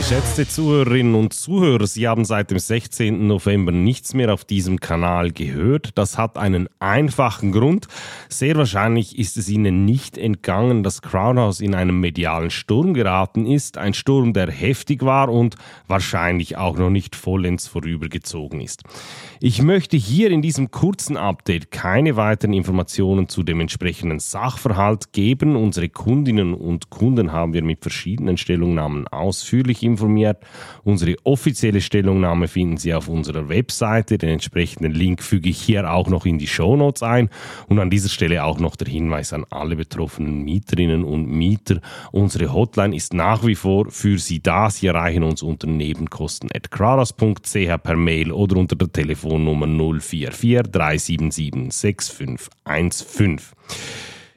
Geschätzte Zuhörerinnen und Zuhörer, Sie haben seit dem 16. November nichts mehr auf diesem Kanal gehört. Das hat einen einfachen Grund. Sehr wahrscheinlich ist es Ihnen nicht entgangen, dass Crowdhouse in einen medialen Sturm geraten ist. Ein Sturm, der heftig war und wahrscheinlich auch noch nicht vollends vorübergezogen ist. Ich möchte hier in diesem kurzen Update keine weiteren Informationen zu dem entsprechenden Sachverhalt geben. Unsere Kundinnen und Kunden haben wir mit verschiedenen Stellungnahmen ausführlich informiert. Unsere offizielle Stellungnahme finden Sie auf unserer Webseite. Den entsprechenden Link füge ich hier auch noch in die Show Notes ein. Und an dieser Stelle auch noch der Hinweis an alle betroffenen Mieterinnen und Mieter. Unsere Hotline ist nach wie vor für Sie da. Sie erreichen uns unter nebenkosten.kraras.ch per Mail oder unter der Telefon Telefonnummer 044 377 6515.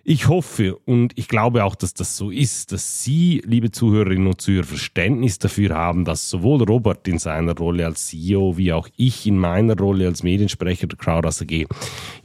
Ich hoffe und ich glaube auch, dass das so ist, dass Sie, liebe Zuhörerinnen und Zuhörer, Verständnis dafür haben, dass sowohl Robert in seiner Rolle als CEO wie auch ich in meiner Rolle als Mediensprecher der Crowd AG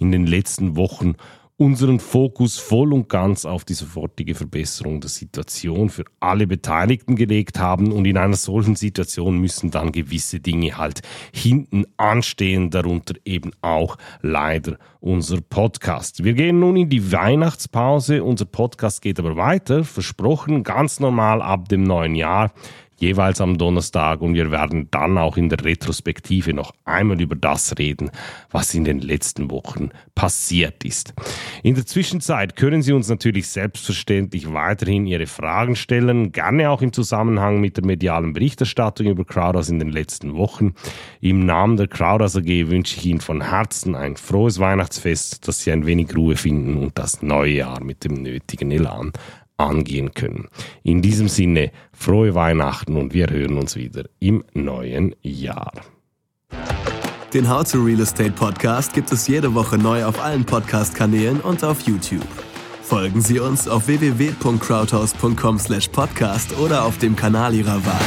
in den letzten Wochen unseren Fokus voll und ganz auf die sofortige Verbesserung der Situation für alle Beteiligten gelegt haben. Und in einer solchen Situation müssen dann gewisse Dinge halt hinten anstehen, darunter eben auch leider unser Podcast. Wir gehen nun in die Weihnachtspause. Unser Podcast geht aber weiter, versprochen, ganz normal ab dem neuen Jahr jeweils am Donnerstag und wir werden dann auch in der Retrospektive noch einmal über das reden, was in den letzten Wochen passiert ist. In der Zwischenzeit können Sie uns natürlich selbstverständlich weiterhin Ihre Fragen stellen, gerne auch im Zusammenhang mit der medialen Berichterstattung über Crowdhouse in den letzten Wochen. Im Namen der Crowdhouse AG wünsche ich Ihnen von Herzen ein frohes Weihnachtsfest, dass Sie ein wenig Ruhe finden und das neue Jahr mit dem nötigen Elan angehen können. In diesem Sinne, frohe Weihnachten und wir hören uns wieder im neuen Jahr. Den How to Real Estate Podcast gibt es jede Woche neu auf allen Podcast-Kanälen und auf YouTube. Folgen Sie uns auf www.crowdhouse.com/podcast oder auf dem Kanal Ihrer Wahl.